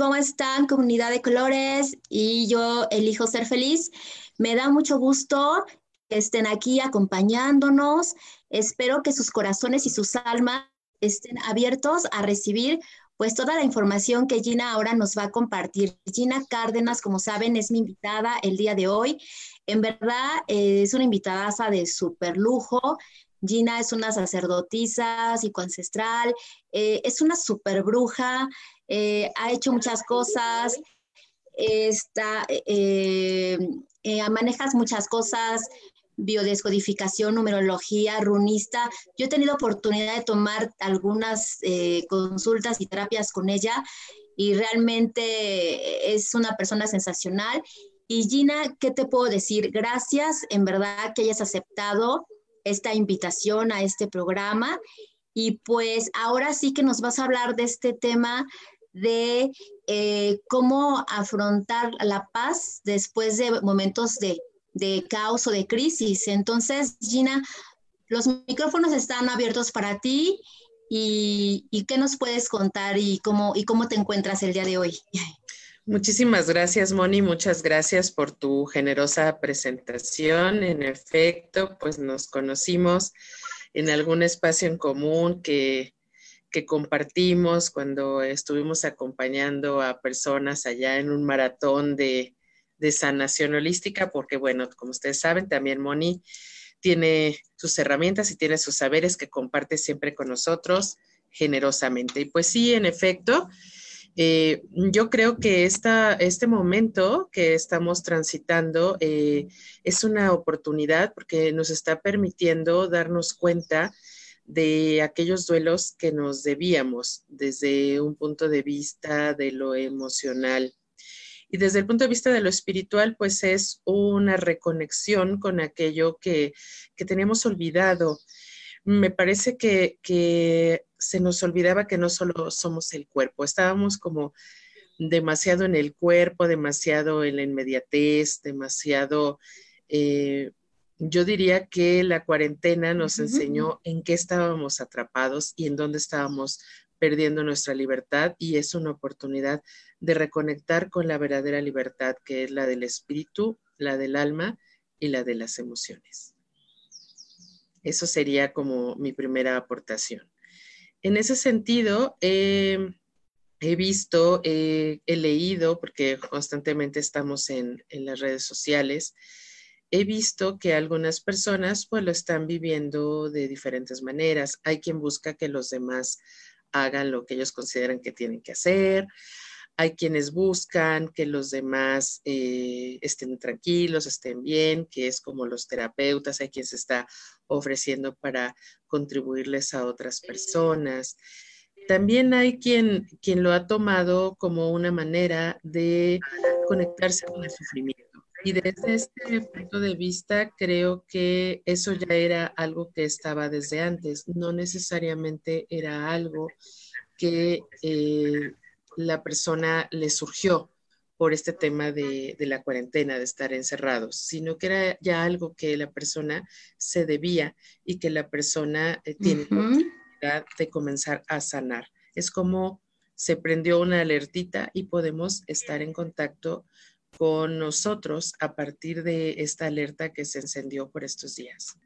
¿Cómo están comunidad de colores? Y yo elijo ser feliz. Me da mucho gusto que estén aquí acompañándonos. Espero que sus corazones y sus almas estén abiertos a recibir pues toda la información que Gina ahora nos va a compartir. Gina Cárdenas, como saben, es mi invitada el día de hoy. En verdad, eh, es una invitada de súper lujo. Gina es una sacerdotisa psicoancestral, eh, es una super bruja, eh, ha hecho muchas cosas, está, eh, manejas muchas cosas, biodescodificación, numerología, runista. Yo he tenido oportunidad de tomar algunas consultas y terapias con ella y realmente es una persona sensacional. Y Gina, ¿qué te puedo decir? Gracias, en verdad, que hayas aceptado esta invitación a este programa. Y pues ahora sí que nos vas a hablar de este tema de eh, cómo afrontar la paz después de momentos de, caos o de crisis. Entonces, Gina, los micrófonos están abiertos para ti y, y, qué nos puedes contar y cómo, y cómo te encuentras el día de hoy. Muchísimas gracias, Moni. Muchas gracias por tu generosa presentación. En efecto, pues nos conocimos en algún espacio en común que, compartimos cuando estuvimos acompañando a personas allá en un maratón de, de sanación holística, porque bueno, como ustedes saben, también Moni tiene sus herramientas y tiene sus saberes que comparte siempre con nosotros generosamente. Y pues sí, en efecto, eh, yo creo que esta, este momento que estamos transitando eh, es una oportunidad porque nos está permitiendo darnos cuenta de aquellos duelos que nos debíamos desde un punto de vista de lo emocional. Y desde el punto de vista de lo espiritual, pues es una reconexión con aquello que, que teníamos olvidado me parece que, se nos olvidaba que no solo somos el cuerpo, estábamos como demasiado en el cuerpo, demasiado en la inmediatez, demasiado... Eh, yo diría que la cuarentena nos enseñó en qué estábamos atrapados y en dónde estábamos perdiendo nuestra libertad y es una oportunidad de reconectar con la verdadera libertad que es la del espíritu, la del alma y la de las emociones. Eso sería como mi primera aportación. En ese sentido, he visto, he leído, porque constantemente estamos en, las redes sociales, he visto que algunas personas pues lo están viviendo de diferentes maneras. Hay quien busca que los demás hagan lo que ellos consideran que tienen que hacer hay quienes buscan que los demás eh, estén tranquilos, estén bien, que es como los terapeutas, hay quien se está ofreciendo para contribuirles a otras personas. También hay quien, quien lo ha tomado como una manera de conectarse con el sufrimiento. Y desde este punto de vista, creo que eso ya era algo que estaba desde antes, no necesariamente era algo que eh, la persona le surgió por este tema de, la cuarentena, de estar encerrados, sino que era ya algo que la persona se debía y que la persona eh, tiene la de comenzar a sanar. es como se prendió una alertita y podemos estar en contacto con nosotros a partir de esta alerta que se encendió por estos días.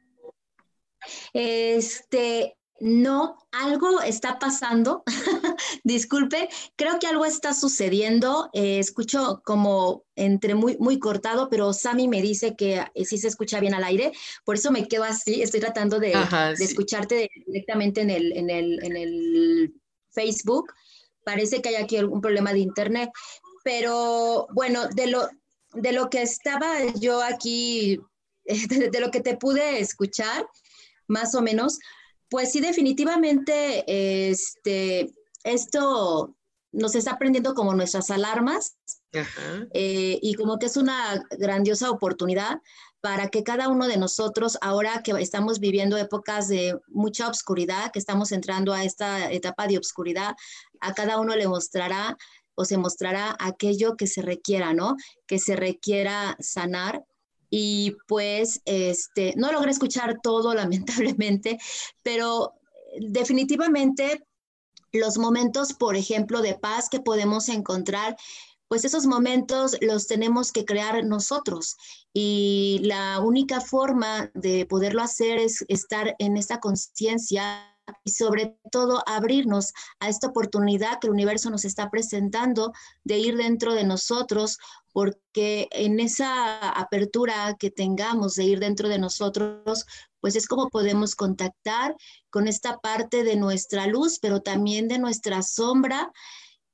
Este, no, algo está pasando. Disculpe, creo que algo está sucediendo. Eh, escucho como entre muy, muy cortado, pero Sami me dice que eh, sí se escucha bien al aire. Por eso me quedo así. Estoy tratando de, escucharte directamente en el, en, el, en el Facebook parece que hay aquí algún problema de internet, pero bueno, de lo, de lo que estaba yo aquí, de, lo que te pude escuchar, más o menos, pues sí, definitivamente, este, esto nos está prendiendo como nuestras alarmas eh, y como que es una grandiosa oportunidad para que cada uno de nosotros, ahora que estamos viviendo épocas de mucha oscuridad, que estamos entrando a esta etapa de oscuridad, a cada uno le mostrará o se mostrará aquello que se requiera, ¿no? Que se requiera sanar. Y pues, este, no logré escuchar todo, lamentablemente, pero definitivamente los momentos, por ejemplo, de paz que podemos encontrar pues esos momentos los tenemos que crear nosotros y la única forma de poderlo hacer es estar en esta conciencia y sobre todo abrirnos a esta oportunidad que el universo nos está presentando de ir dentro de nosotros, porque en esa apertura que tengamos de ir dentro de nosotros, pues es como podemos contactar con esta parte de nuestra luz, pero también de nuestra sombra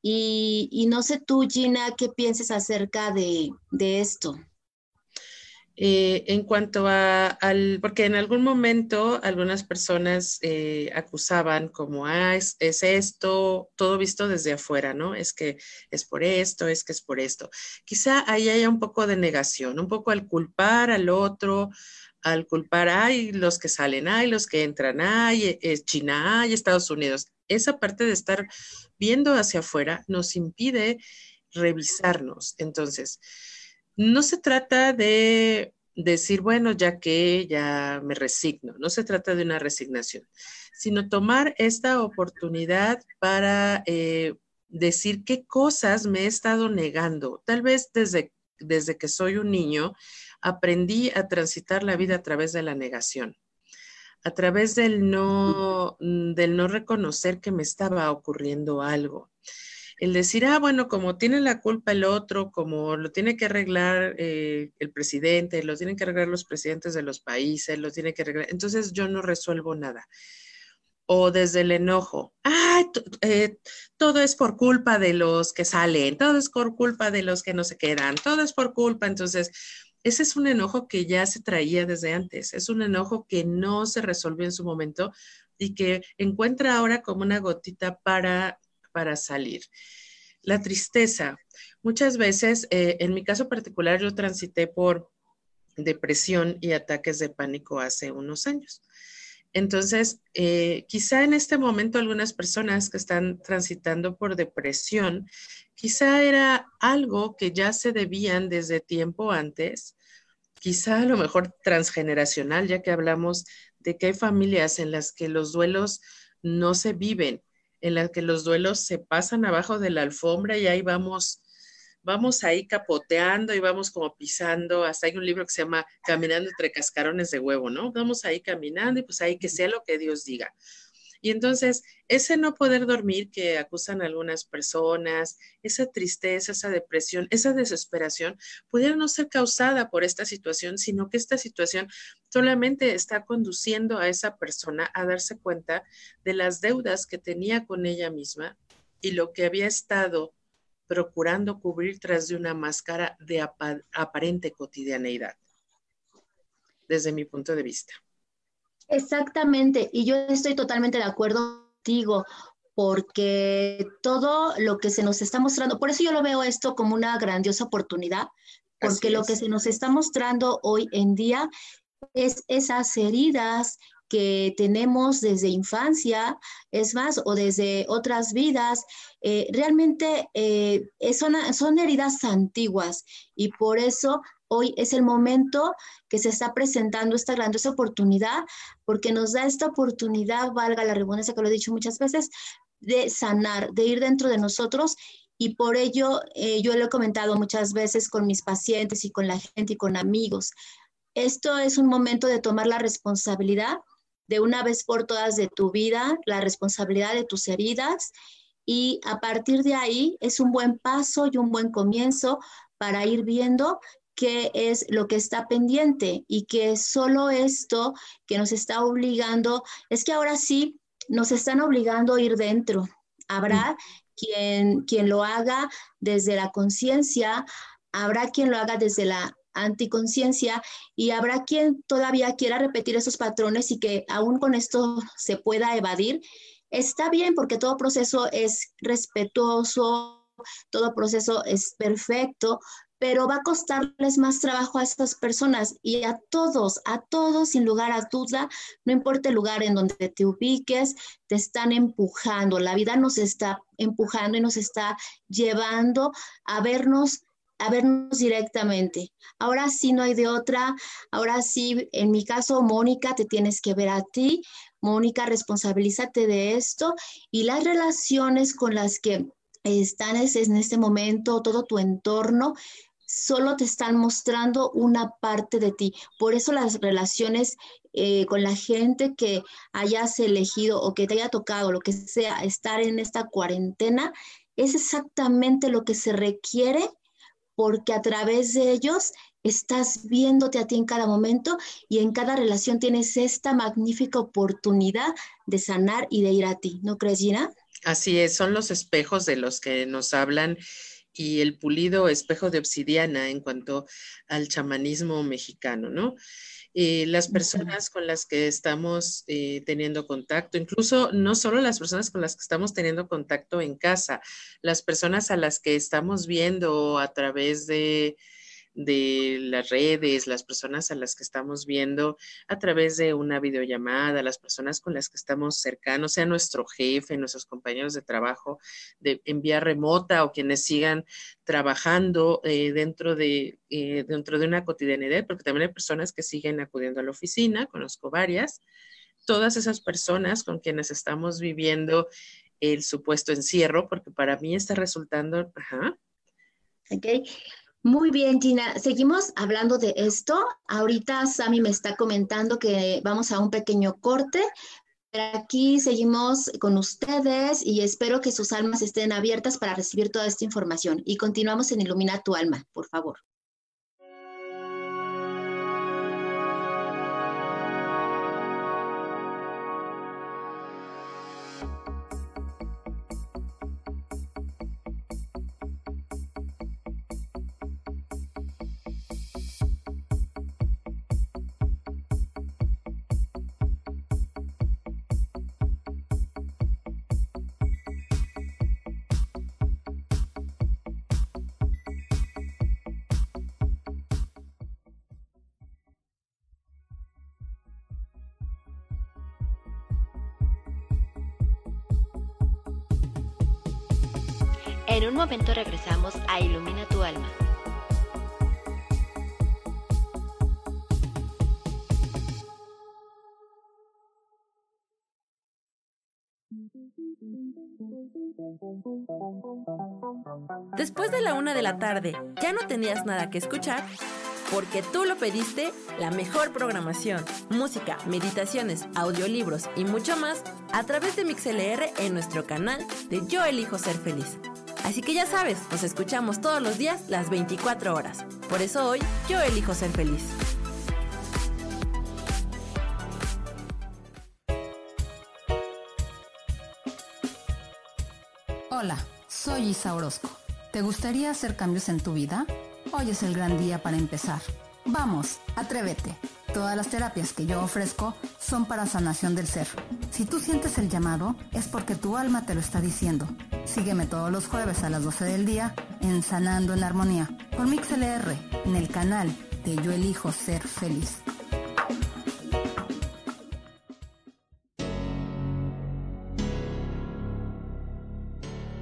y, no sé tú, Gina, qué pienses acerca de, esto. Eh, en cuanto a, al, porque en algún momento algunas personas eh, acusaban como, ah, es, esto, todo visto desde afuera, ¿no? Es que es por esto, es que es por esto. Quizá ahí haya un poco de negación, un poco al culpar al otro, al culpar, hay los que salen, hay los que entran, hay eh, China, hay Estados Unidos. Esa parte de estar viendo hacia afuera nos impide revisarnos. Entonces, no se trata de decir, bueno, ya que ya me resigno, no se trata de una resignación, sino tomar esta oportunidad para eh, decir qué cosas me he estado negando. Tal vez desde, desde que soy un niño aprendí a transitar la vida a través de la negación a través del no, del no reconocer que me estaba ocurriendo algo. El decir, ah, bueno, como tiene la culpa el otro, como lo tiene que arreglar eh, el presidente, lo tienen que arreglar los presidentes de los países, lo tiene que arreglar, entonces yo no resuelvo nada. O desde el enojo, ah, todo es por culpa de los que salen, todo es por culpa de los que no se quedan, todo es por culpa, entonces ese es un enojo que ya se traía desde antes, es un enojo que no se resolvió en su momento y que encuentra ahora como una gotita para, para salir. La tristeza. Muchas veces, eh, en mi caso particular, yo transité por depresión y ataques de pánico hace unos años. Entonces, eh, quizá en este momento algunas personas que están transitando por depresión, quizá era algo que ya se debían desde tiempo antes, quizá a lo mejor transgeneracional, ya que hablamos de que hay familias en las que los duelos no se viven, en las que los duelos se pasan abajo de la alfombra y ahí vamos vamos ahí capoteando y vamos como pisando, hasta hay un libro que se llama Caminando entre cascarones de huevo, ¿no? Vamos ahí caminando y pues ahí que sea lo que Dios diga. Y entonces, ese no poder dormir que acusan algunas personas, esa tristeza, esa depresión, esa desesperación, pudiera no ser causada por esta situación, sino que esta situación solamente está conduciendo a esa persona a darse cuenta de las deudas que tenía con ella misma y lo que había estado procurando cubrir tras de una máscara de aparente cotidianeidad, desde mi punto de vista. Exactamente, y yo estoy totalmente de acuerdo contigo, porque todo lo que se nos está mostrando, por eso yo lo veo esto como una grandiosa oportunidad, porque lo que se nos está mostrando hoy en día es esas heridas que tenemos desde infancia, es más, o desde otras vidas, eh, realmente eh, son, son heridas antiguas y por eso hoy es el momento que se está presentando esta grandiosa oportunidad, porque nos da esta oportunidad, valga la redundancia que lo he dicho muchas veces, de sanar, de ir dentro de nosotros y por ello eh, yo lo he comentado muchas veces con mis pacientes y con la gente y con amigos. Esto es un momento de tomar la responsabilidad de una vez por todas de tu vida, la responsabilidad de tus heridas y a partir de ahí es un buen paso y un buen comienzo para ir viendo qué es lo que está pendiente y que solo esto que nos está obligando, es que ahora sí nos están obligando a ir dentro. Habrá quien, quien lo haga desde la conciencia, habrá quien lo haga desde la anticonciencia y habrá quien todavía quiera repetir esos patrones y que aún con esto se pueda evadir. Está bien porque todo proceso es respetuoso, todo proceso es perfecto, pero va a costarles más trabajo a estas personas y a todos, a todos, sin lugar a duda, no importa el lugar en donde te ubiques, te están empujando, la vida nos está empujando y nos está llevando a vernos a vernos directamente. Ahora sí no hay de otra. Ahora sí, en mi caso, Mónica, te tienes que ver a ti. Mónica, responsabilízate de esto y las relaciones con las que están en este momento, todo tu entorno, solo te están mostrando una parte de ti. Por eso las relaciones eh, con la gente que hayas elegido o que te haya tocado, lo que sea, estar en esta cuarentena, es exactamente lo que se requiere porque a través de ellos estás viéndote a ti en cada momento y en cada relación tienes esta magnífica oportunidad de sanar y de ir a ti. ¿No crees, Gina? Así es, son los espejos de los que nos hablan y el pulido espejo de obsidiana en cuanto al chamanismo mexicano, ¿no? Eh, las personas con las que estamos eh, teniendo contacto, incluso no solo las personas con las que estamos teniendo contacto en casa, las personas a las que estamos viendo a través de de las redes, las personas a las que estamos viendo a través de una videollamada, las personas con las que estamos cercanos, sea nuestro jefe, nuestros compañeros de trabajo de, en vía remota o quienes sigan trabajando eh, dentro, de, eh, dentro de una cotidianidad, porque también hay personas que siguen acudiendo a la oficina, conozco varias, todas esas personas con quienes estamos viviendo el supuesto encierro, porque para mí está resultando, ajá. Ok, muy bien, Gina. Seguimos hablando de esto. Ahorita Sami me está comentando que vamos a un pequeño corte. Pero aquí seguimos con ustedes y espero que sus almas estén abiertas para recibir toda esta información. Y continuamos en Ilumina tu alma, por favor. Momento regresamos a Ilumina tu alma. Después de la una de la tarde, ¿ya no tenías nada que escuchar? Porque tú lo pediste, la mejor programación, música, meditaciones, audiolibros y mucho más a través de MixLR en nuestro canal de Yo Elijo Ser Feliz. Así que ya sabes, nos escuchamos todos los días las 24 horas. Por eso hoy yo elijo ser feliz. Hola, soy Isa Orozco. ¿Te gustaría hacer cambios en tu vida? Hoy es el gran día para empezar. Vamos, atrévete. Todas las terapias que yo ofrezco son para sanación del ser. Si tú sientes el llamado, es porque tu alma te lo está diciendo. Sígueme todos los jueves a las 12 del día en Sanando en Armonía por MixLR en el canal de Yo Elijo Ser Feliz.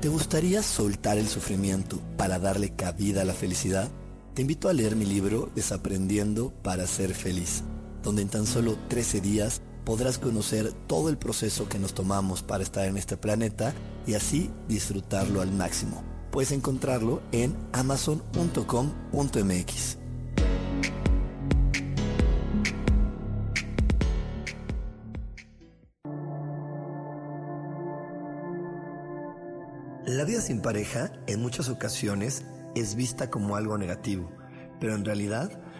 ¿Te gustaría soltar el sufrimiento para darle cabida a la felicidad? Te invito a leer mi libro Desaprendiendo para ser feliz, donde en tan solo 13 días podrás conocer todo el proceso que nos tomamos para estar en este planeta y así disfrutarlo al máximo. Puedes encontrarlo en amazon.com.mx. La vida sin pareja en muchas ocasiones es vista como algo negativo, pero en realidad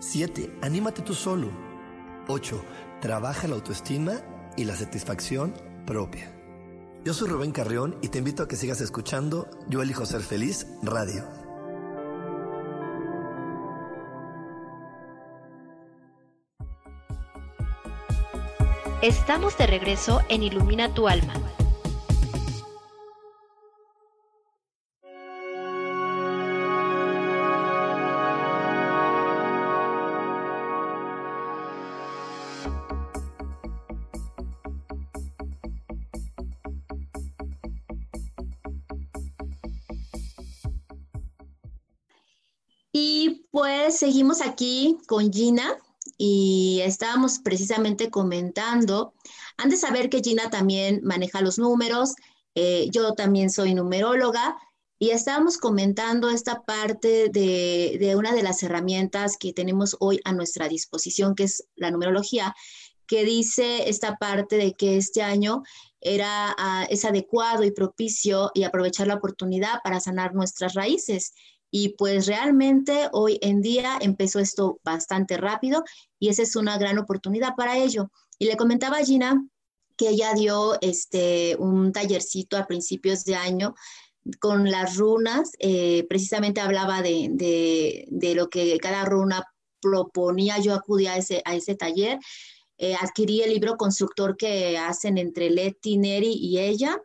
7. Anímate tú solo. 8. Trabaja la autoestima y la satisfacción propia. Yo soy Rubén Carrión y te invito a que sigas escuchando Yo elijo ser feliz radio. Estamos de regreso en Ilumina tu alma. Pues seguimos aquí con Gina y estábamos precisamente comentando, han de saber que Gina también maneja los números, eh, yo también soy numeróloga y estábamos comentando esta parte de, de, una de las herramientas que tenemos hoy a nuestra disposición, que es la numerología, que dice esta parte de que este año era, ah, es adecuado y propicio y aprovechar la oportunidad para sanar nuestras raíces. Y pues realmente hoy en día empezó esto bastante rápido y esa es una gran oportunidad para ello. Y le comentaba a Gina que ella dio este, un tallercito a principios de año con las runas, eh, precisamente hablaba de, de, lo que cada runa proponía, yo acudí a ese, a ese taller, eh, adquirí el libro constructor que hacen entre Leti, Neri y ella,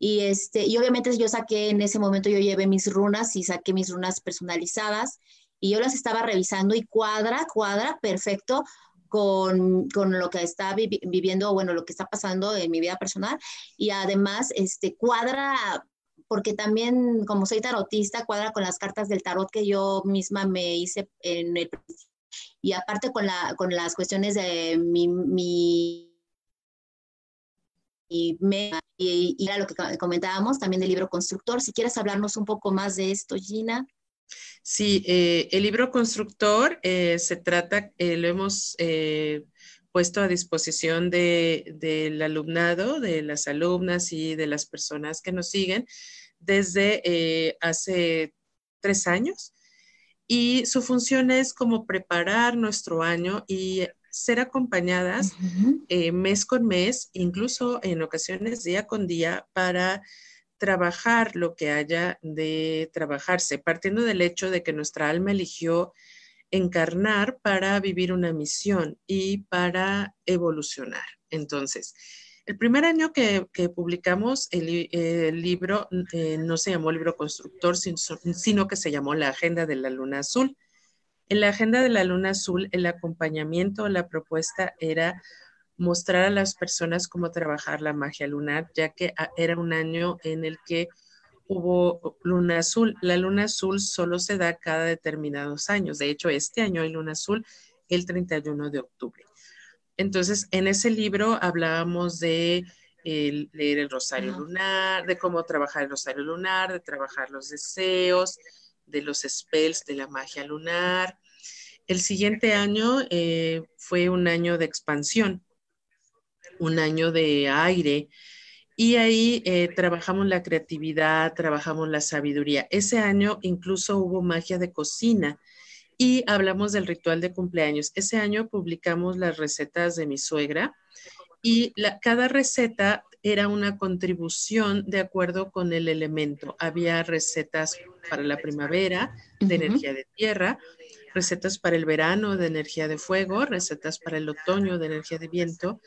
y, este, y obviamente yo saqué, en ese momento yo llevé mis runas y saqué mis runas personalizadas y yo las estaba revisando y cuadra, cuadra, perfecto con, con lo que está viviendo, bueno, lo que está pasando en mi vida personal y además este, cuadra porque también como soy tarotista, cuadra con las cartas del tarot que yo misma me hice en el y aparte con, la, con las cuestiones de mi, mi y, me, y, era lo que comentábamos también del libro constructor. Si quieres hablarnos un poco más de esto, Gina. Sí, eh, el libro constructor eh, se trata, eh, lo hemos puesto a disposición de, del alumnado, de las alumnas y de las personas que nos siguen desde hace tres años. Y su función es como preparar nuestro año y ser acompañadas eh, mes con mes, incluso en ocasiones día con día, para trabajar lo que haya de trabajarse, partiendo del hecho de que nuestra alma eligió encarnar para vivir una misión y para evolucionar. Entonces, el primer año que, publicamos el, libro eh, no se llamó libro constructor, sino que se llamó La Agenda de la Luna Azul. En la agenda de la Luna Azul, el acompañamiento, la propuesta era mostrar a las personas cómo trabajar la magia lunar, ya que ah, era un año en el que hubo luna azul. La luna azul solo se da cada determinados años. De hecho, este año hay luna azul el 31 de octubre. Entonces, en ese libro hablábamos de leer el rosario lunar, de cómo trabajar el rosario lunar, de trabajar los deseos, de los spells de la magia lunar. El siguiente año eh, fue un año de expansión, un año de aire, y ahí eh, trabajamos la creatividad, trabajamos la sabiduría. Ese año incluso hubo magia de cocina y hablamos del ritual de cumpleaños. Ese año publicamos las recetas de mi suegra y cada receta era una contribución de acuerdo con el elemento. Había recetas para la primavera de energía de tierra, recetas para el verano de energía de fuego, recetas para el otoño de energía de viento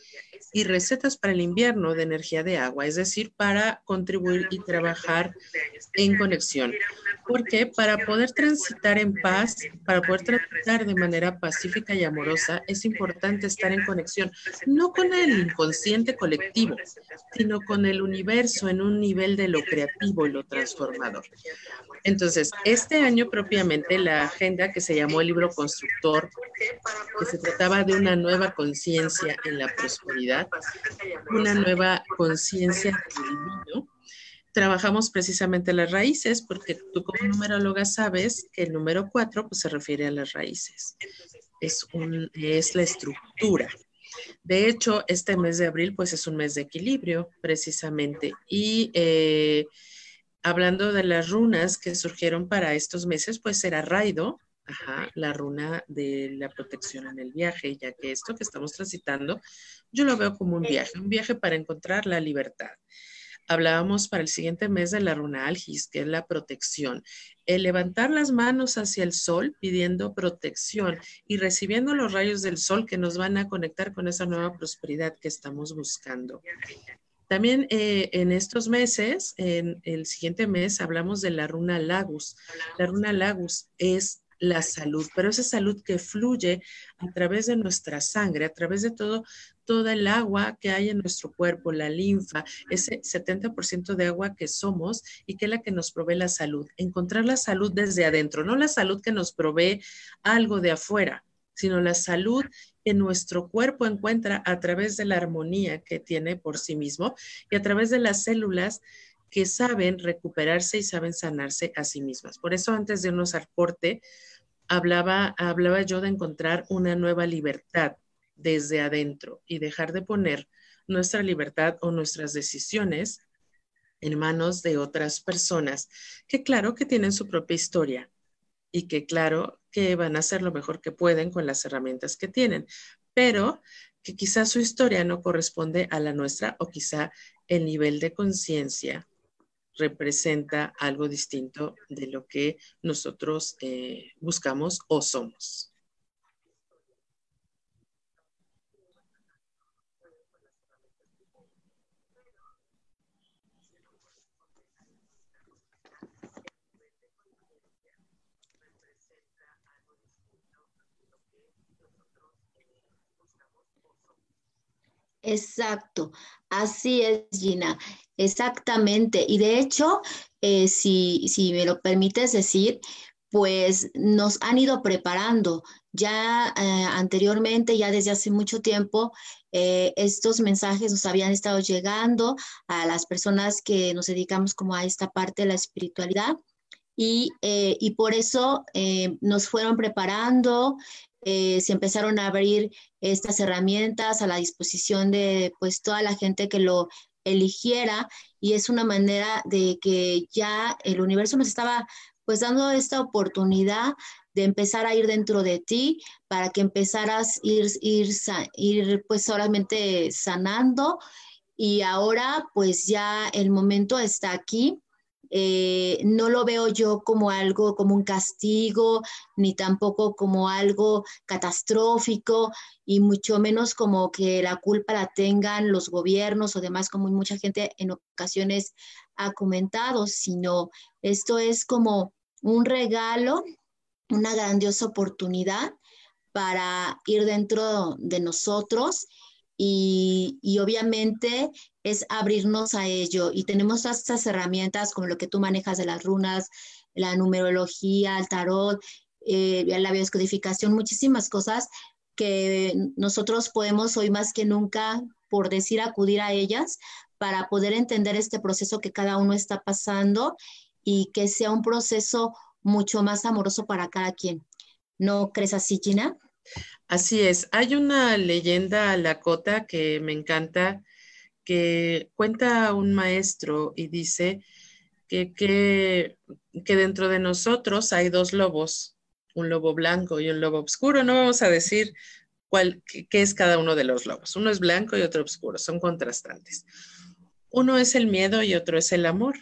y recetas para el invierno de energía de agua, es decir, para contribuir y trabajar en conexión. Porque para poder transitar en paz, para poder transitar de manera pacífica y amorosa, es importante estar en conexión, no con el inconsciente colectivo, sino con el universo en un nivel de lo creativo y lo transformador. Entonces, este año propiamente la agenda que se llamó el libro constructor, que se trataba de una nueva conciencia en la prosperidad, una nueva conciencia divino, trabajamos precisamente las raíces, porque tú como numeróloga sabes que el número cuatro pues, se refiere a las raíces. Es, un, es la estructura. De hecho, este mes de abril pues es un mes de equilibrio precisamente. Y eh, hablando de las runas que surgieron para estos meses, pues será Raido, la runa de la protección en el viaje, ya que esto que estamos transitando, yo lo veo como un viaje, un viaje para encontrar la libertad. Hablábamos para el siguiente mes de la runa Algis, que es la protección. El levantar las manos hacia el sol pidiendo protección y recibiendo los rayos del sol que nos van a conectar con esa nueva prosperidad que estamos buscando. También eh, en estos meses, en el siguiente mes, hablamos de la runa Lagus. La runa Lagus es la salud, pero esa salud que fluye a través de nuestra sangre, a través de todo, toda el agua que hay en nuestro cuerpo, la linfa, ese 70% de agua que somos y que es la que nos provee la salud. Encontrar la salud desde adentro, no la salud que nos provee algo de afuera, sino la salud que nuestro cuerpo encuentra a través de la armonía que tiene por sí mismo y a través de las células que saben recuperarse y saben sanarse a sí mismas. Por eso antes de irnos al corte, hablaba, hablaba yo de encontrar una nueva libertad desde adentro y dejar de poner nuestra libertad o nuestras decisiones en manos de otras personas que claro que tienen su propia historia y que claro que van a hacer lo mejor que pueden con las herramientas que tienen, pero que quizá su historia no corresponde a la nuestra o quizá el nivel de conciencia representa algo distinto de lo que nosotros eh, buscamos o somos. Exacto, así es, Gina, exactamente. Y de hecho, eh, si, si me lo permites decir, pues nos han ido preparando. Ya eh, anteriormente, ya desde hace mucho tiempo, eh, estos mensajes nos habían estado llegando a las personas que nos dedicamos como a esta parte de la espiritualidad. Y, y por eso nos fueron preparando, eh, se empezaron a abrir estas herramientas a la disposición de pues toda la gente que lo eligiera y es una manera de que ya el universo nos estaba pues dando esta oportunidad de empezar a ir dentro de ti para que empezaras ir, ir, ir pues solamente sanando. Y ahora pues ya el momento está aquí eh, no lo veo yo como algo, como un castigo, ni tampoco como algo catastrófico, y mucho menos como que la culpa la tengan los gobiernos o demás, como mucha gente en ocasiones ha comentado, sino esto es como un regalo, una grandiosa oportunidad para ir dentro de nosotros y, y, obviamente es abrirnos a ello y tenemos estas herramientas como lo que tú manejas de las runas, la numerología, el tarot, eh, la bioscodificación, muchísimas cosas que nosotros podemos hoy más que nunca, por decir, acudir a ellas para poder entender este proceso que cada uno está pasando y que sea un proceso mucho más amoroso para cada quien. ¿No crees así, Gina? Así es. Hay una leyenda lakota que me encanta que cuenta un maestro y dice que, que, dentro de nosotros hay dos lobos, un lobo blanco y un lobo oscuro. No vamos a decir cuál, qué, es cada uno de los lobos. Uno es blanco y otro oscuro, son contrastantes. Uno es el miedo y otro es el amor.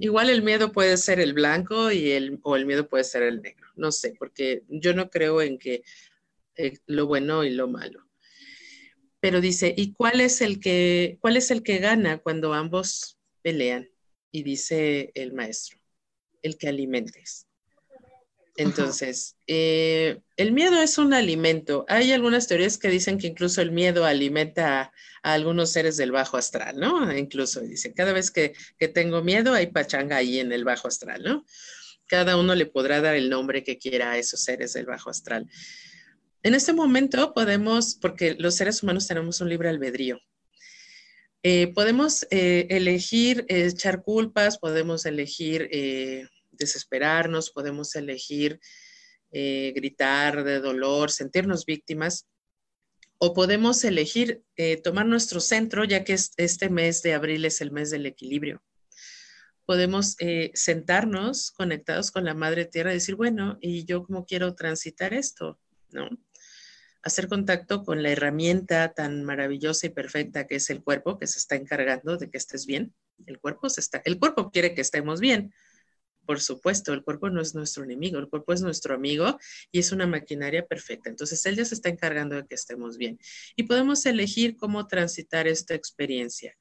Igual el miedo puede ser el blanco y el, o el miedo puede ser el negro. No sé, porque yo no creo en que eh, lo bueno y lo malo. Pero dice, ¿y cuál es el que, cuál es el que gana cuando ambos pelean? Y dice el maestro, el que alimentes. Entonces, eh, el miedo es un alimento. Hay algunas teorías que dicen que incluso el miedo alimenta a, algunos seres del bajo astral, ¿no? Incluso dicen, cada vez que, que, tengo miedo hay pachanga ahí en el bajo astral, ¿no? Cada uno le podrá dar el nombre que quiera a esos seres del bajo astral. En este momento podemos, porque los seres humanos tenemos un libre albedrío, eh, podemos eh, elegir echar culpas, podemos elegir desesperarnos, podemos elegir eh, gritar de dolor, sentirnos víctimas, o podemos elegir eh, tomar nuestro centro, ya que este mes de abril es el mes del equilibrio. Podemos eh, sentarnos conectados con la Madre Tierra y decir, bueno, ¿y yo cómo quiero transitar esto? ¿No? Hacer contacto con la herramienta tan maravillosa y perfecta que es el cuerpo, que se está encargando de que estés bien. El cuerpo, se está, el cuerpo quiere que estemos bien, por supuesto, el cuerpo no es nuestro enemigo, el cuerpo es nuestro amigo y es una maquinaria perfecta. Entonces, él ya se está encargando de que estemos bien. Y podemos elegir cómo transitar esta experiencia,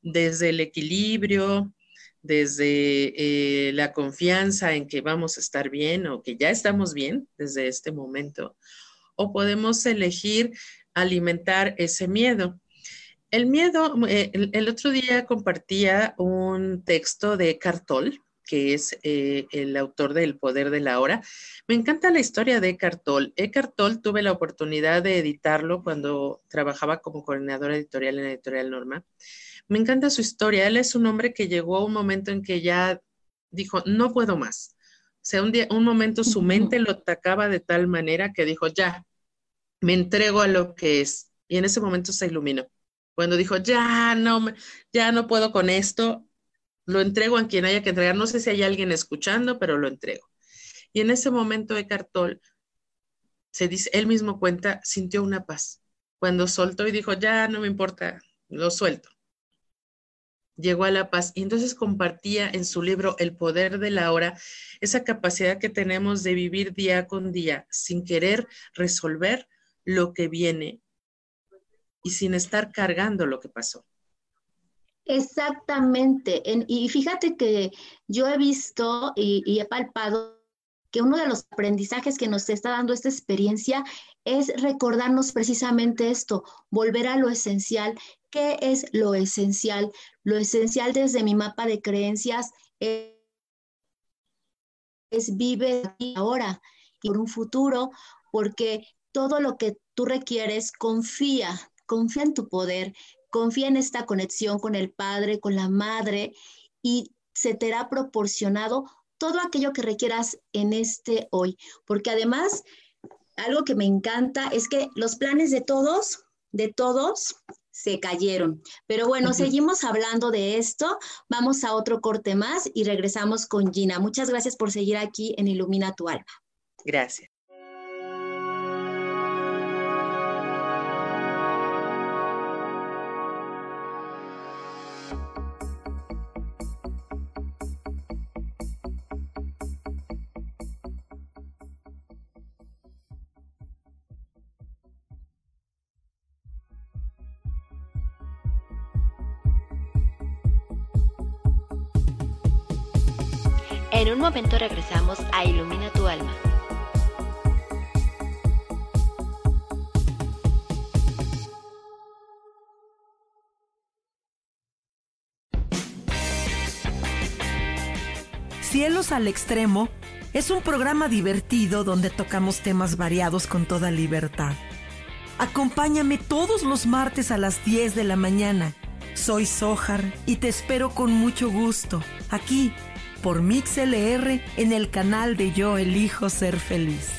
desde el equilibrio, desde eh, la confianza en que vamos a estar bien o que ya estamos bien desde este momento, o podemos elegir alimentar ese miedo. El miedo, eh, el, otro día compartía un texto de Cartol, que es eh, el autor de El Poder de la Hora. Me encanta la historia de Eckhart Tolle. Eckhart Tolle tuve la oportunidad de editarlo cuando trabajaba como coordinadora editorial en Editorial Norma. Me encanta su historia. Él es un hombre que llegó a un momento en que ya dijo, no puedo más. O sea, un, día, un momento su mente lo atacaba de tal manera que dijo, ya, me entrego a lo que es. Y en ese momento se iluminó. Cuando dijo, ya no, ya no puedo con esto, lo entrego a quien haya que entregar. No sé si hay alguien escuchando, pero lo entrego. Y en ese momento Eckhart Tolle, se dice, él mismo cuenta, sintió una paz. Cuando soltó y dijo, ya no me importa, lo suelto. Llegó a la paz y entonces compartía en su libro El poder de la hora esa capacidad que tenemos de vivir día con día sin querer resolver lo que viene y sin estar cargando lo que pasó. Exactamente. y fíjate que yo he visto y, he palpado que uno de los aprendizajes que nos está dando esta experiencia es recordarnos precisamente esto, volver a lo esencial. ¿Qué es lo esencial? Lo esencial desde mi mapa de creencias es, es vive ahora y por un futuro, porque todo lo que tú requieres, confía, confía en tu poder, confía en esta conexión con el Padre, con la Madre y se te hará proporcionado todo aquello que requieras en este hoy. Porque además, algo que me encanta es que los planes de todos, de todos, se cayeron. Pero bueno, seguimos hablando de esto. Vamos a otro corte más y regresamos con Gina. Muchas gracias por seguir aquí en Ilumina tu alma. Gracias. Momento regresamos a Ilumina tu alma. Cielos al Extremo es un programa divertido donde tocamos temas variados con toda libertad. Acompáñame todos los martes a las 10 de la mañana. Soy Sojar y te espero con mucho gusto, aquí por MixLR en el canal de Yo Elijo Ser Feliz.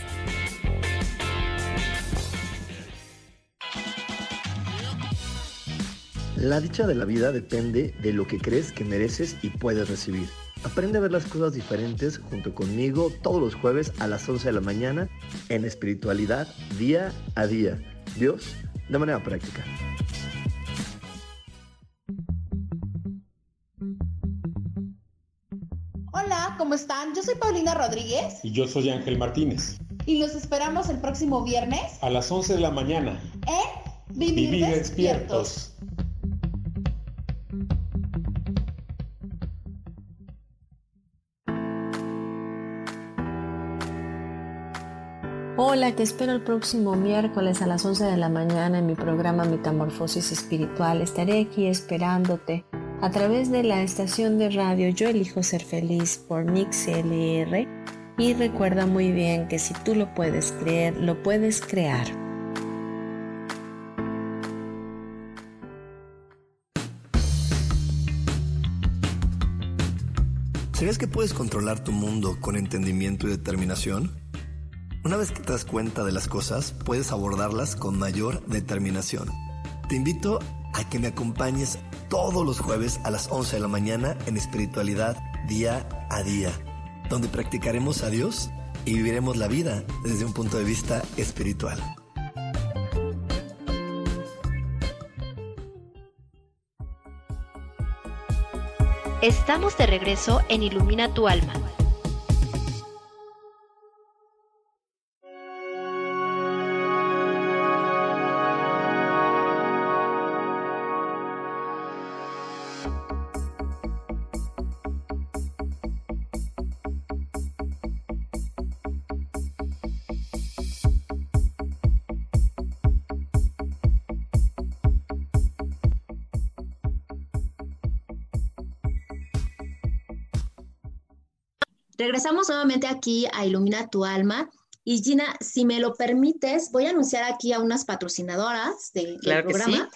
La dicha de la vida depende de lo que crees que mereces y puedes recibir. Aprende a ver las cosas diferentes junto conmigo todos los jueves a las 11 de la mañana en espiritualidad día a día. Dios, de manera práctica. ¿Cómo están? Yo soy Paulina Rodríguez. Y yo soy Ángel Martínez. Y los esperamos el próximo viernes. A las 11 de la mañana. En Vivir, despiertos. Hola, te espero el próximo miércoles a las 11 de la mañana en mi programa Metamorfosis Espiritual. Estaré aquí esperándote a través de la estación de radio Yo elijo ser feliz por Mix LR y recuerda muy bien que si tú lo puedes creer, lo puedes crear. ¿Sabías que puedes controlar tu mundo con entendimiento y determinación? Una vez que te das cuenta de las cosas, puedes abordarlas con mayor determinación. Te invito a que me acompañes todos los jueves a las 11 de la mañana en espiritualidad día a día, donde practicaremos a Dios y viviremos la vida desde un punto de vista espiritual. Estamos de regreso en Ilumina tu alma Regresamos nuevamente aquí a Ilumina tu alma. Y Gina, si me lo permites, voy a anunciar aquí a unas patrocinadoras del programa.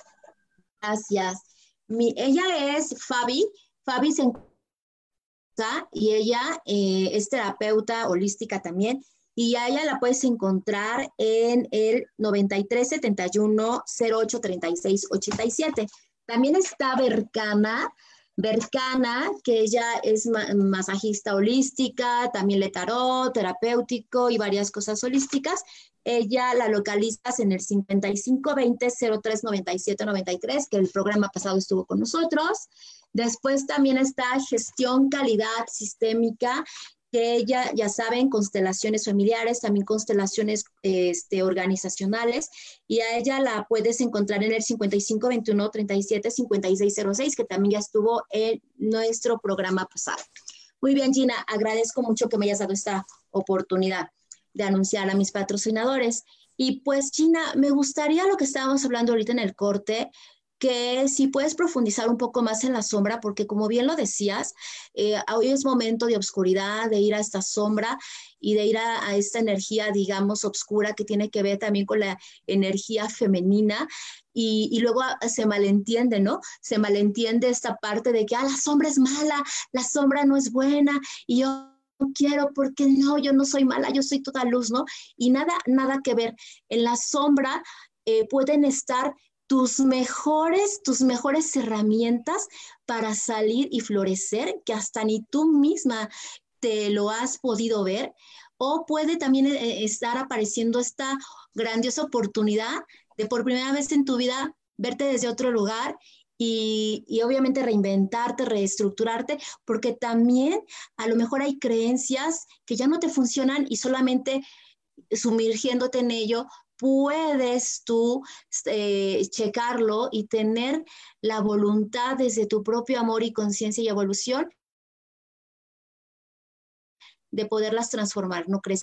Gracias. Mi, ella es Fabi. Fabi se y ella eh, es terapeuta holística también. Y a ella la puedes encontrar en el 93 71 08 36 87. También está Bercana Bercana, que ella es masajista holística, también le tarot, terapéutico y varias cosas holísticas. Ella la localizas en el 5520-039793, que el programa pasado estuvo con nosotros. Después también está gestión calidad sistémica, que ella, ya saben, constelaciones familiares, también constelaciones este, organizacionales, y a ella la puedes encontrar en el 5521-375606, que también ya estuvo en nuestro programa pasado. Muy bien, Gina, agradezco mucho que me hayas dado esta oportunidad de anunciar a mis patrocinadores. Y pues, Gina, me gustaría lo que estábamos hablando ahorita en el corte, que si puedes profundizar un poco más en la sombra, porque como bien lo decías, eh, hoy es momento de obscuridad, de ir a esta sombra y de ir a, esta energía, digamos, obscura que tiene que ver también con la energía femenina. Y, luego ah, se malentiende, ¿no? Se malentiende esta parte de que, ah, la sombra es mala, la sombra no es buena, y yo no quiero porque no, yo no soy mala, yo soy toda luz, ¿no? Y nada, nada que ver. En la sombra eh, pueden estar tus mejores, tus mejores herramientas para salir y florecer, que hasta ni tú misma te lo has podido ver, o puede también eh, estar apareciendo esta grandiosa oportunidad de por primera vez en tu vida verte desde otro lugar y, y, obviamente reinventarte, reestructurarte, porque también a lo mejor hay creencias que ya no te funcionan y solamente sumergiéndote en ello puedes tú eh, checarlo y tener la voluntad desde tu propio amor y conciencia y evolución de poderlas transformar, ¿no crees?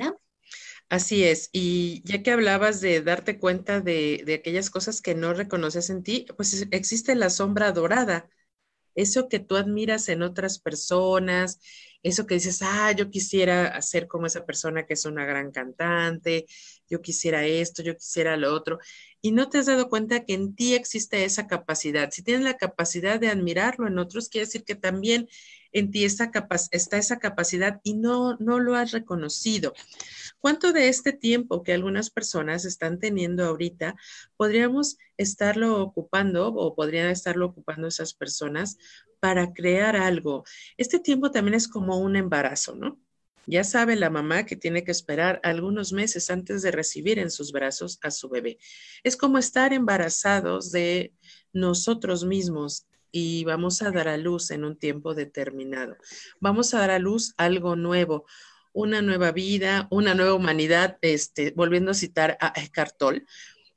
Así es, y ya que hablabas de darte cuenta de, de aquellas cosas que no reconoces en ti, pues existe la sombra dorada, eso que tú admiras en otras personas, eso que dices, ah, yo quisiera hacer como esa persona que es una gran cantante, yo quisiera esto, yo quisiera lo otro, y no te has dado cuenta que en ti existe esa capacidad. Si tienes la capacidad de admirarlo en otros, quiere decir que también en ti está, esa capacidad y no, no lo has reconocido. ¿Cuánto de este tiempo que algunas personas están teniendo ahorita podríamos estarlo ocupando o podrían estarlo ocupando esas personas para crear algo? Este tiempo también es como un embarazo, ¿no? Ya sabe la mamá que tiene que esperar algunos meses antes de recibir en sus brazos a su bebé. Es como estar embarazados de nosotros mismos y vamos a dar a luz en un tiempo determinado. Vamos a dar a luz algo nuevo, una nueva vida, una nueva humanidad, este, volviendo a citar a Eckhart Tolle,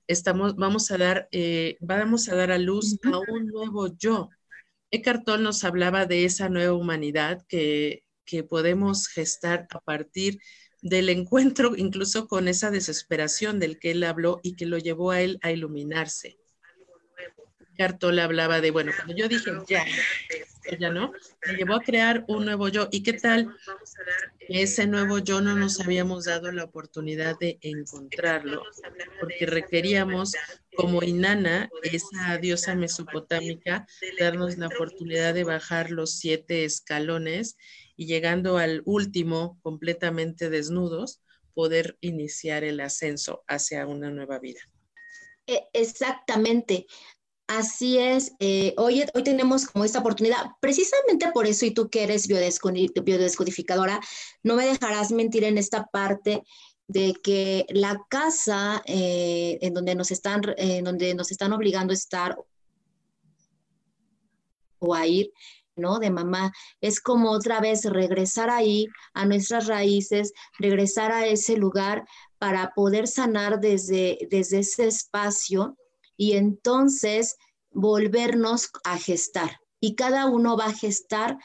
estamos, vamos a dar, eh, vamos a dar a luz a un nuevo yo. Eckhart Tolle nos hablaba de esa nueva humanidad que, que podemos gestar a partir del encuentro, incluso con esa desesperación del que él habló y que lo llevó a él a iluminarse. Cartola hablaba de, bueno, cuando yo dije ya, ya no, me llevó a crear un nuevo yo. ¿Y qué tal? Ese nuevo yo no nos habíamos dado la oportunidad de encontrarlo, porque requeríamos, como Inanna, esa diosa mesopotámica, darnos la oportunidad de bajar los siete escalones y llegando al último, completamente desnudos, poder iniciar el ascenso hacia una nueva vida. E, exactamente. Así es, eh, hoy, hoy tenemos como esta oportunidad, precisamente por eso, y tú que eres biodescodificadora, no me dejarás mentir en esta parte de que la casa eh, en donde nos están, en donde nos están obligando a estar o a ir, ¿no? De mamá, es como otra vez regresar ahí a nuestras raíces, regresar a ese lugar para poder sanar desde, desde ese espacio y entonces volvernos a gestar. Y cada uno va a gestar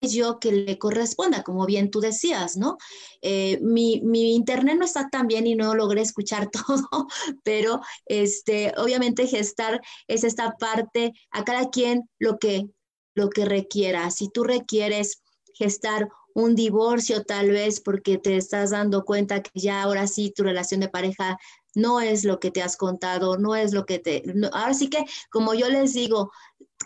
yo que le corresponda, como bien tú decías, ¿no? Eh, mi, mi, internet no está tan bien y no logré escuchar todo, pero este, obviamente gestar es esta parte, a cada quien lo que, lo que requiera. Si tú requieres gestar un divorcio tal vez porque te estás dando cuenta que ya ahora sí tu relación de pareja no es lo que te has contado, no es lo que te... ahora sí que, como yo les digo,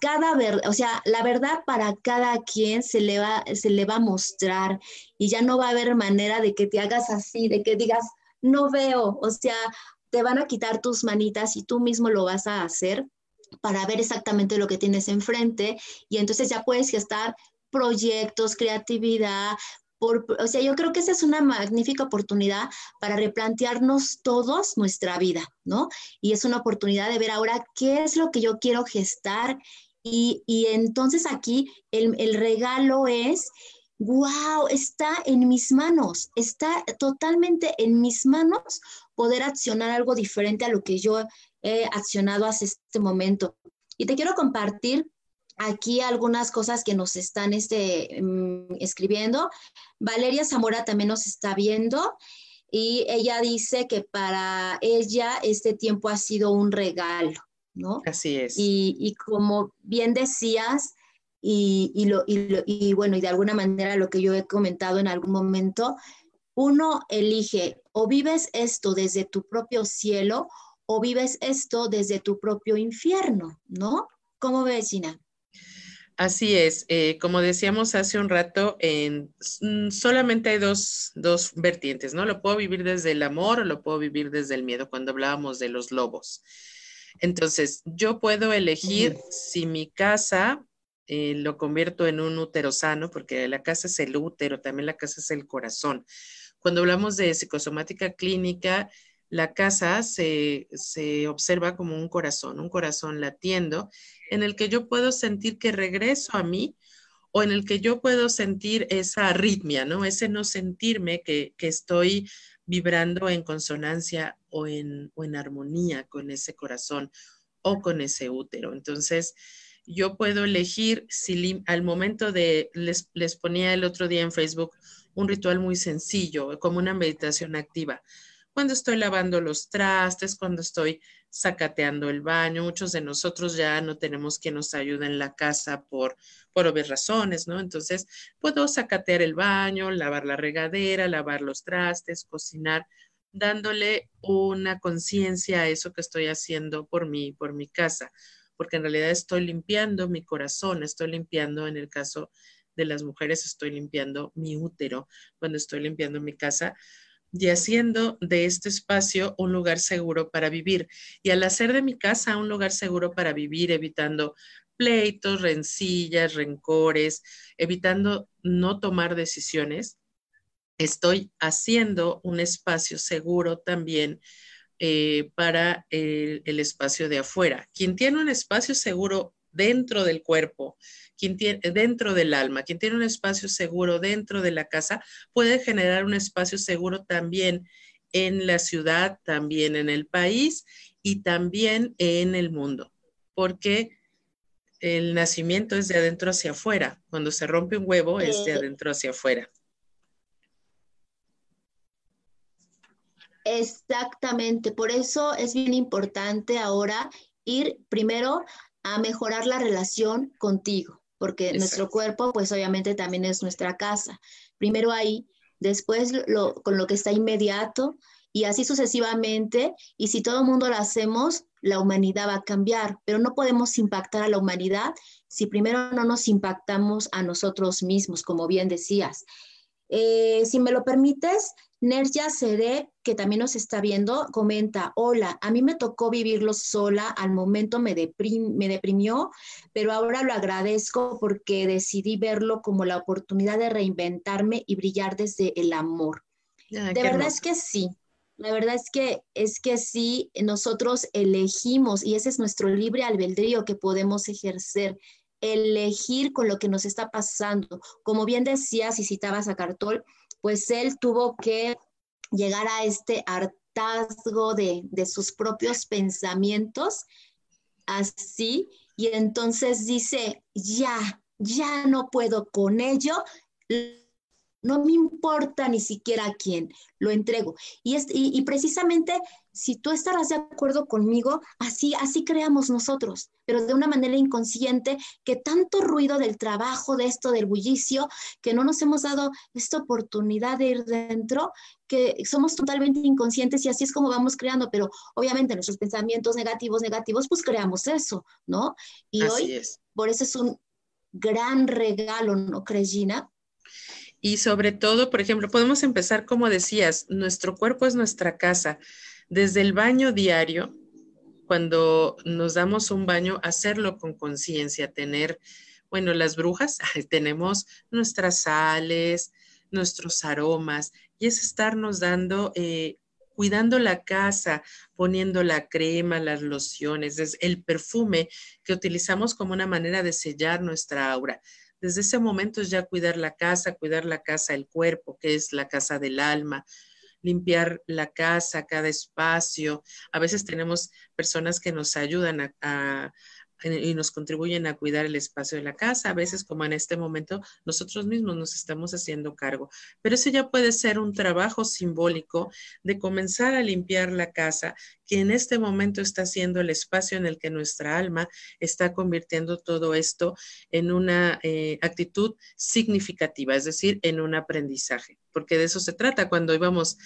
cada verdad, o sea, la verdad para cada quien se le, va, se le va a mostrar y ya no va a haber manera de que te hagas así, de que digas, no veo, o sea, te van a quitar tus manitas y tú mismo lo vas a hacer para ver exactamente lo que tienes enfrente y entonces ya puedes gestar proyectos, creatividad, o sea, yo creo que esa es una magnífica oportunidad para replantearnos todos nuestra vida, ¿no? Y es una oportunidad de ver ahora qué es lo que yo quiero gestar. Y, entonces aquí el, el regalo es, wow, está en mis manos, está totalmente en mis manos poder accionar algo diferente a lo que yo he accionado hasta este momento. Y te quiero compartir aquí algunas cosas que nos están este, mm, escribiendo. Valeria Zamora también nos está viendo y ella dice que para ella este tiempo ha sido un regalo, ¿no? Así es. Y, como bien decías, y, y, bueno, y de alguna manera lo que yo he comentado en algún momento, uno elige o vives esto desde tu propio cielo o vives esto desde tu propio infierno, ¿no? ¿Cómo ves, Gina? Así es, eh, como decíamos hace un rato, en, mm, solamente hay dos, dos, vertientes, ¿no? Lo puedo vivir desde el amor o lo puedo vivir desde el miedo, cuando hablábamos de los lobos. Entonces, yo puedo elegir si mi casa eh, lo convierto en un útero sano, porque la casa es el útero, también la casa es el corazón. Cuando hablamos de psicosomática clínica, la casa se, se, observa como un corazón, un corazón latiendo, en el que yo puedo sentir que regreso a mí o en el que yo puedo sentir esa arritmia, ¿no? Ese no sentirme que, que estoy vibrando en consonancia o en, o en armonía con ese corazón o con ese útero. Entonces, yo puedo elegir si al momento de, les, les ponía el otro día en Facebook un ritual muy sencillo, como una meditación activa cuando estoy lavando los trastes, cuando estoy sacateando el baño. Muchos de nosotros ya no tenemos quien nos ayude en la casa por, por obvias razones, ¿no? Entonces, puedo sacatear el baño, lavar la regadera, lavar los trastes, cocinar, dándole una conciencia a eso que estoy haciendo por mí, por mi casa, porque en realidad estoy limpiando mi corazón, estoy limpiando, en el caso de las mujeres, estoy limpiando mi útero cuando estoy limpiando mi casa y haciendo de este espacio un lugar seguro para vivir. Y al hacer de mi casa un lugar seguro para vivir, evitando pleitos, rencillas, rencores, evitando no tomar decisiones, estoy haciendo un espacio seguro también eh, para el, el espacio de afuera. Quien tiene un espacio seguro dentro del cuerpo, quien tiene, dentro del alma, quien tiene un espacio seguro dentro de la casa, puede generar un espacio seguro también en la ciudad, también en el país y también en el mundo, porque el nacimiento es de adentro hacia afuera. Cuando se rompe un huevo es de adentro hacia afuera. Exactamente, por eso es bien importante ahora ir primero a mejorar la relación contigo, porque nuestro cuerpo pues obviamente también es nuestra casa. Primero ahí, después con lo que está inmediato y así sucesivamente. Y si todo el mundo lo hacemos, la humanidad va a cambiar, pero no podemos impactar a la humanidad si primero no nos impactamos a nosotros mismos, como bien decías. Eh, si me lo permites, Nerja Seré, que también nos está viendo, comenta, hola, a mí me tocó vivirlo sola, al momento me, me deprimió, pero ahora lo agradezco porque decidí verlo como la oportunidad de reinventarme y brillar desde el amor. de verdad es que sí, la verdad es que es que sí, nosotros elegimos y ese es nuestro libre albedrío que podemos ejercer, elegir con lo que nos está pasando. Como bien decías y citabas a Cartol, pues él tuvo que llegar a este hartazgo de, de sus propios pensamientos, así, y entonces dice, ya, ya no puedo con ello, no me importa ni siquiera quién, lo entrego. Y, y, precisamente, si tú estarás de acuerdo conmigo, así, así creamos nosotros, pero de una manera inconsciente, que tanto ruido del trabajo, de esto, del bullicio, que no nos hemos dado esta oportunidad de ir dentro, que somos totalmente inconscientes y así es como vamos creando, pero obviamente nuestros pensamientos negativos, negativos, pues creamos eso, ¿no? Y hoy, por eso es un gran regalo, ¿no crees, Gina? Y sobre todo, por ejemplo, podemos empezar como decías, nuestro cuerpo es nuestra casa. Desde el baño diario, cuando nos damos un baño, hacerlo con conciencia, tener, bueno, las brujas, tenemos nuestras sales, nuestros aromas, y es estarnos dando, eh, cuidando la casa, poniendo la crema, las lociones, el perfume que utilizamos como una manera de sellar nuestra aura. Desde ese momento es ya cuidar la casa, cuidar la casa, el cuerpo, que es la casa del alma, limpiar la casa, cada espacio. A veces tenemos personas que nos ayudan a, y nos contribuyen a cuidar el espacio de la casa. A veces, como en este momento, nosotros mismos nos estamos haciendo cargo. Pero eso ya puede ser un trabajo simbólico de comenzar a limpiar la casa, que en este momento está siendo el espacio en el que nuestra alma está convirtiendo todo esto en una eh, actitud significativa, es decir, en un aprendizaje, porque de eso se trata cuando íbamos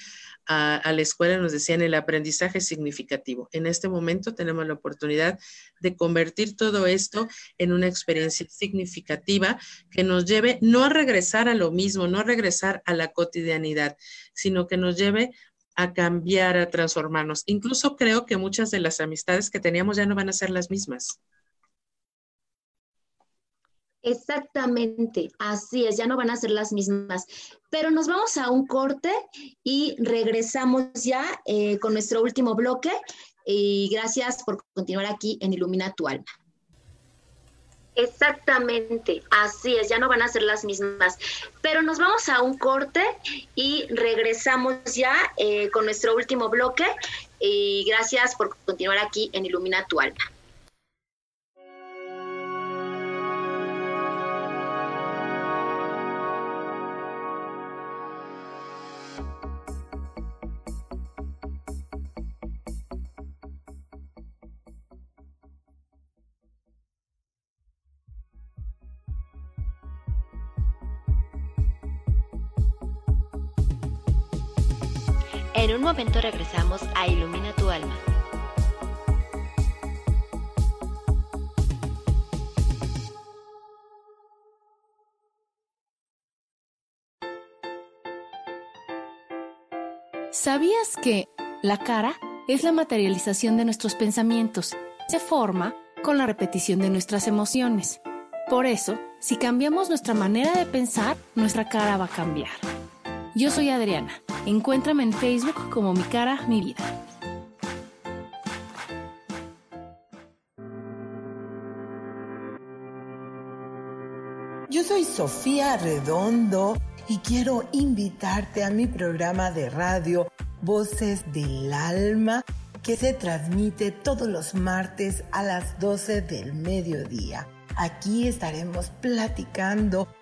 a, la escuela nos decían el aprendizaje significativo. En este momento tenemos la oportunidad de convertir todo esto en una experiencia significativa que nos lleve no a regresar a lo mismo, no a regresar a la cotidianidad, sino que nos lleve a cambiar, a transformarnos. Incluso creo que muchas de las amistades que teníamos ya no van a ser las mismas. Exactamente, así es, ya no van a ser las mismas. Pero nos vamos a un corte y regresamos ya eh, con nuestro último bloque. Y gracias por continuar aquí en Ilumina tu alma. Exactamente, así es, ya no van a ser las mismas. Pero nos vamos a un corte y regresamos ya eh, con nuestro último bloque. Y gracias por continuar aquí en Ilumina tu alma. En un momento regresamos a Ilumina tu alma. ¿Sabías que la cara es la materialización de nuestros pensamientos? Se forma con la repetición de nuestras emociones. Por eso, si cambiamos nuestra manera de pensar, nuestra cara va a cambiar. Yo soy Adriana Encuéntrame en Facebook como Mi Cara, Mi Vida. Yo soy Sofía Redondo y quiero invitarte a mi programa de radio Voces del Alma que se transmite todos los martes a las 12 del mediodía. Aquí estaremos platicando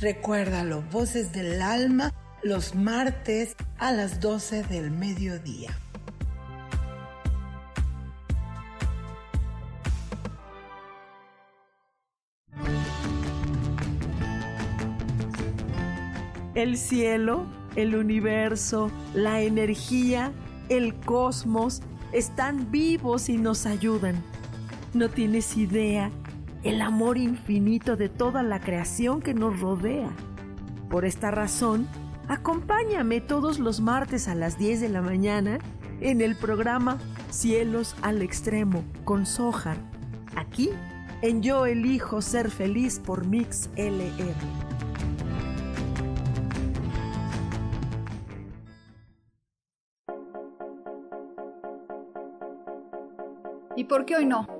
Recuérdalo, Voces del Alma, los martes a las 12 del mediodía. El cielo, el universo, la energía, el cosmos están vivos y nos ayudan. No tienes idea el amor infinito de toda la creación que nos rodea. Por esta razón, acompáñame todos los martes a las 10 de la mañana en el programa Cielos al Extremo con Sojar, aquí en Yo Elijo Ser Feliz por Mix LR. ¿Y por qué hoy no?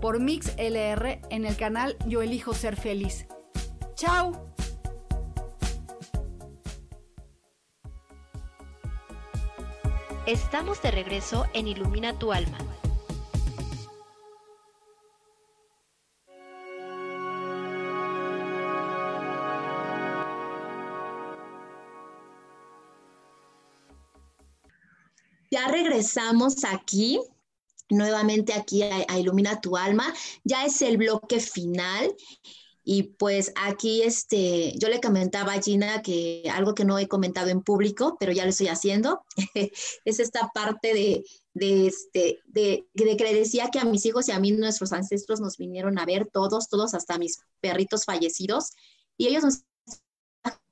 por Mix LR en el canal Yo Elijo Ser Feliz. ¡Chao! Estamos de regreso en Ilumina tu alma. Ya regresamos aquí nuevamente aquí a, Ilumina tu alma. Ya es el bloque final. Y pues aquí este, yo le comentaba a Gina que algo que no he comentado en público, pero ya lo estoy haciendo, es esta parte de, de, este, de, de, que le decía que a mis hijos y a mí nuestros ancestros nos vinieron a ver todos, todos hasta mis perritos fallecidos, y ellos nos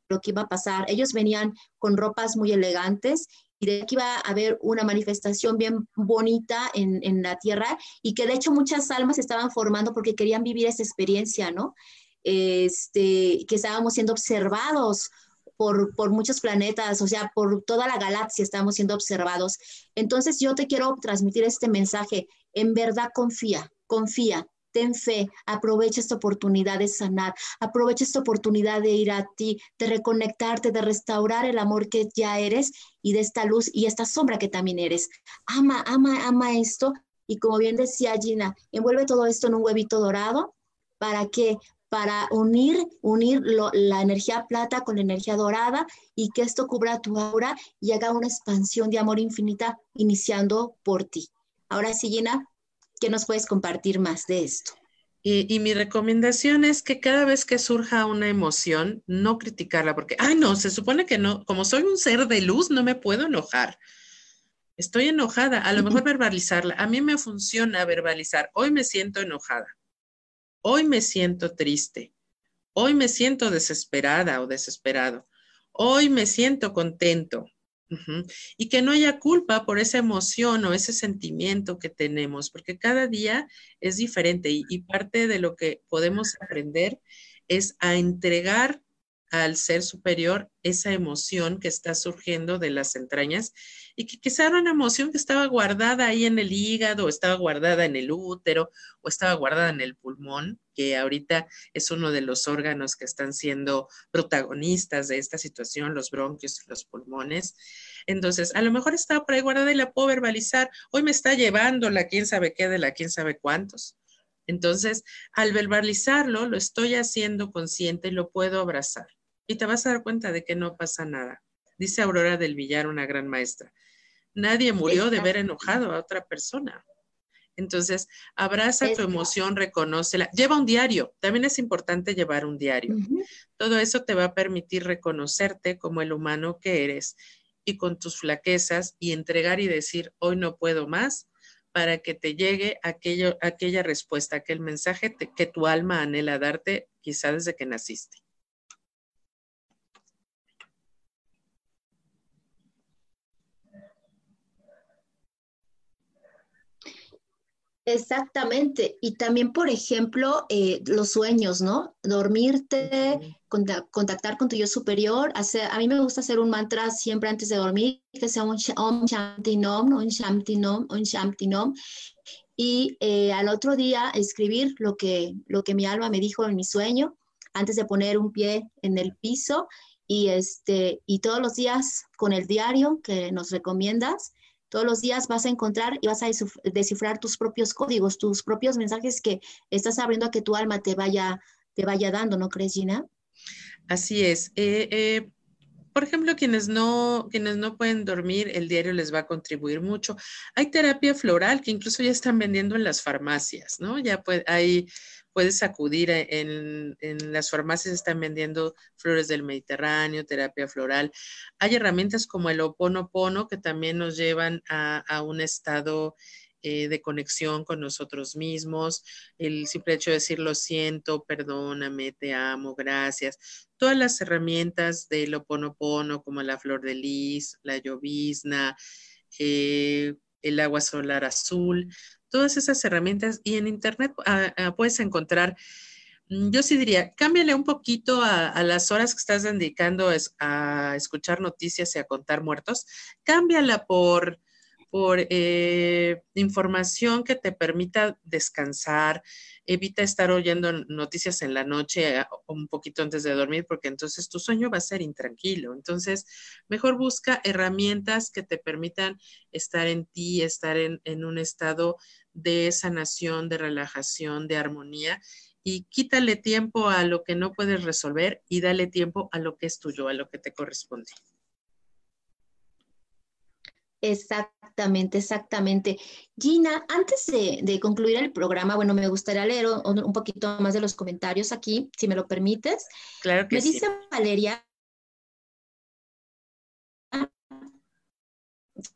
lo que iba a pasar. Ellos venían con ropas muy elegantes y de aquí iba a haber una manifestación bien bonita en, en, la tierra y que de hecho muchas almas estaban formando porque querían vivir esa experiencia, ¿no? Este, que estábamos siendo observados por, por muchos planetas, o sea, por toda la galaxia estábamos siendo observados. Entonces yo te quiero transmitir este mensaje, en verdad confía, confía, ten fe, aprovecha esta oportunidad de sanar, aprovecha esta oportunidad de ir a ti, de reconectarte, de restaurar el amor que ya eres y de esta luz y esta sombra que también eres. Ama, ama, ama esto y como bien decía Gina, envuelve todo esto en un huevito dorado. ¿Para qué? Para unir, unir la energía plata con la energía dorada y que esto cubra tu aura y haga una expansión de amor infinita iniciando por ti. Ahora sí, Gina, ¿Qué nos puedes compartir más de esto? Y, mi recomendación es que cada vez que surja una emoción, no criticarla, porque, ay, no, se supone que no, como soy un ser de luz, no me puedo enojar. Estoy enojada, a lo mejor verbalizarla. A mí me funciona verbalizar. Hoy me siento enojada. Hoy me siento triste. Hoy me siento desesperada o desesperado. Hoy me siento contento. Y que no haya culpa por esa emoción o ese sentimiento que tenemos, porque cada día es diferente y, parte de lo que podemos aprender es a entregar al ser superior esa emoción que está surgiendo de las entrañas y que quizá era una emoción que estaba guardada ahí en el hígado, estaba guardada en el útero, o estaba guardada en el pulmón, que ahorita es uno de los órganos que están siendo protagonistas de esta situación, los bronquios y los pulmones. Entonces, a lo mejor estaba por ahí guardada y la puedo verbalizar. Hoy me está llevando la quién sabe qué de la quién sabe cuántos. Entonces, al verbalizarlo, lo estoy haciendo consciente y lo puedo abrazar. Y te vas a dar cuenta de que no pasa nada. Dice Aurora del Villar, una gran maestra. Nadie murió de ver enojado a otra persona. Entonces, abraza tu emoción, reconócela. Lleva un diario. También es importante llevar un diario. Todo eso te va a permitir reconocerte como el humano que eres y con tus flaquezas y entregar y decir, hoy no puedo más, para que te llegue aquello, aquella respuesta, aquel mensaje que tu alma anhela darte quizá desde que naciste. Exactamente. Y también, por ejemplo, eh, los sueños, ¿no? Dormirte, contactar con tu yo superior. Hacer, a mí me gusta hacer un mantra siempre antes de dormir, que sea un Om Shanti Nom, un Shanti Nom, un Shanti Nom. Y eh, al otro día escribir lo que, lo que mi alma me dijo en mi sueño, antes de poner un pie en el piso. Y, este, y todos los días con el diario que nos recomiendas, todos los días vas a encontrar y vas a descifrar tus propios códigos, tus propios mensajes que estás abriendo a que tu alma te vaya, te vaya dando, ¿no crees, Gina? Así es. Eh, eh, por ejemplo, quienes no, quienes no pueden dormir, el diario les va a contribuir mucho. Hay terapia floral que incluso ya están vendiendo en las farmacias, ¿no? Ya hay puedes acudir en, las farmacias, están vendiendo flores del Mediterráneo, terapia floral. Hay herramientas como el Oponopono que también nos llevan a, un estado eh, de conexión con nosotros mismos, el simple hecho de decir lo siento, perdóname, te amo, gracias. Todas las herramientas del Oponopono como la flor de lis, la llovizna, eh, el agua solar azul, todas esas herramientas y en Internet ah, ah, puedes encontrar, mm, yo sí diría, cámbiale un poquito a, las horas que estás dedicando a escuchar noticias y a contar muertos, cámbiala por, por eh, información que te permita descansar, evita estar oyendo noticias en la noche eh, un poquito antes de dormir, porque entonces tu sueño va a ser intranquilo. Entonces, mejor busca herramientas que te permitan estar en ti, estar en, en un estado de sanación, de relajación, de armonía y quítale tiempo a lo que no puedes resolver y dale tiempo a lo que es tuyo, a lo que te corresponde. Exactamente, exactamente. Gina, antes de, concluir el programa, bueno, me gustaría leer un, poquito más de los comentarios aquí, si me lo permites. Claro que me dice Valeria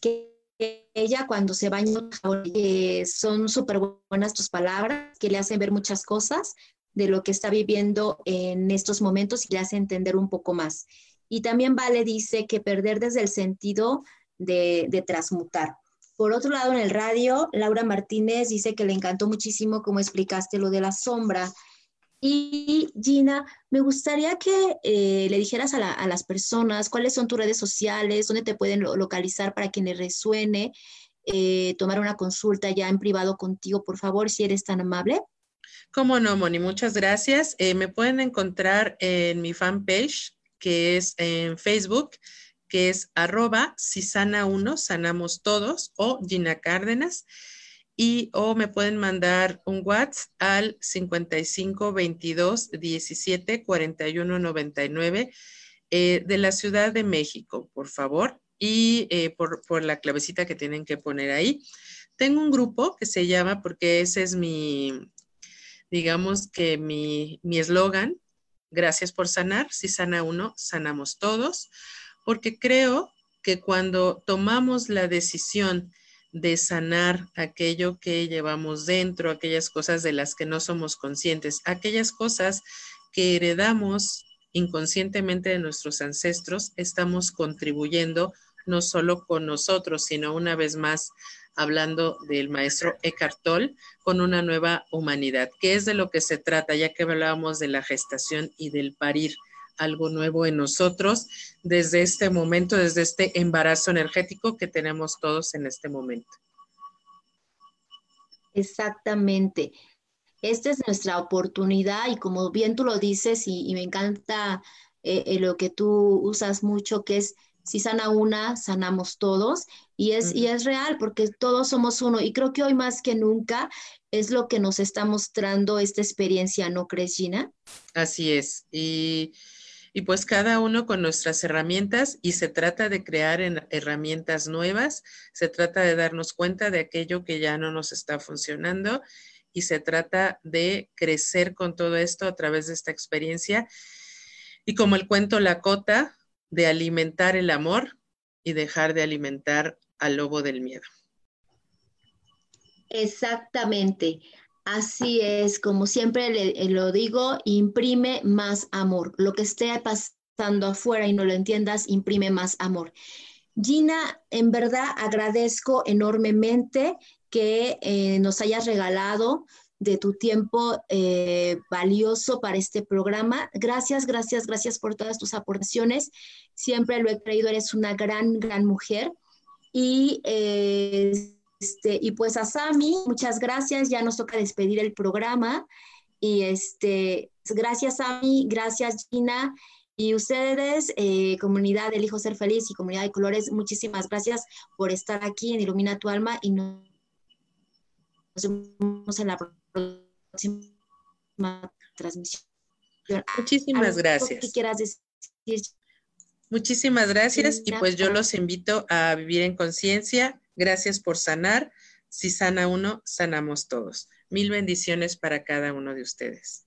que ella cuando se baña, eh, son súper buenas tus palabras, que le hacen ver muchas cosas de lo que está viviendo en estos momentos y le hace entender un poco más. Y también Vale dice que perder desde el sentido de, transmutar. Por otro lado, en el radio, Laura Martínez dice que le encantó muchísimo cómo explicaste lo de la sombra. Y Gina, me gustaría que eh, le dijeras a, las personas cuáles son tus redes sociales, dónde te pueden localizar para quien le resuene, eh, tomar una consulta ya en privado contigo, por favor, si eres tan amable. Cómo no, Moni, muchas gracias. Eh, me pueden encontrar en mi fanpage, que es en Facebook, que es arroba si sana uno, sanamos todos, o Gina Cárdenas, y o me pueden mandar un WhatsApp al 55 22 17 41 99 de la Ciudad de México, por favor, y eh, por, por, la clavecita que tienen que poner ahí. Tengo un grupo que se llama, porque ese es mi, digamos que mi eslogan, gracias por sanar, si sana uno, sanamos todos porque creo que cuando tomamos la decisión de sanar aquello que llevamos dentro, aquellas cosas de las que no somos conscientes, aquellas cosas que heredamos inconscientemente de nuestros ancestros, estamos contribuyendo no solo con nosotros, sino una vez más hablando del maestro Eckhart Tolle, con una nueva humanidad, que es de lo que se trata, ya que hablábamos de la gestación y del parir algo nuevo en nosotros desde este momento, desde este embarazo energético que tenemos todos en este momento. Exactamente. Esta es nuestra oportunidad y como bien tú lo dices y, me encanta eh, eh, lo que tú usas mucho, que es si sana una, sanamos todos. Y es, y es real porque todos somos uno. Y creo que hoy más que nunca es lo que nos está mostrando esta experiencia, ¿no crees, Gina? Así es. Y y pues cada uno con nuestras herramientas y se trata de crear herramientas nuevas, se trata de darnos cuenta de aquello que ya no nos está funcionando y se trata de crecer con todo esto a través de esta experiencia y como el cuento La Cota, de alimentar el amor y dejar de alimentar al lobo del miedo. Exactamente. Así es, como siempre le, lo digo, imprime más amor. Lo que esté pasando afuera y no lo entiendas, imprime más amor. Gina, en verdad agradezco enormemente que eh, nos hayas regalado de tu tiempo eh, valioso para este programa. Gracias, gracias, gracias por todas tus aportaciones. Siempre lo he creído, eres una gran, gran mujer. Y, eh, este, y pues a Sami, muchas gracias. Ya nos toca despedir el programa. Y este, gracias Sami, gracias Gina. Y ustedes, eh, comunidad del Hijo Ser Feliz y comunidad de colores, muchísimas gracias por estar aquí en Ilumina tu Alma y nos vemos en la próxima transmisión. Muchísimas gracias. Muchísimas gracias y pues yo los invito a vivir en conciencia. Gracias por sanar. Si sana uno, sanamos todos. Mil bendiciones para cada uno de ustedes.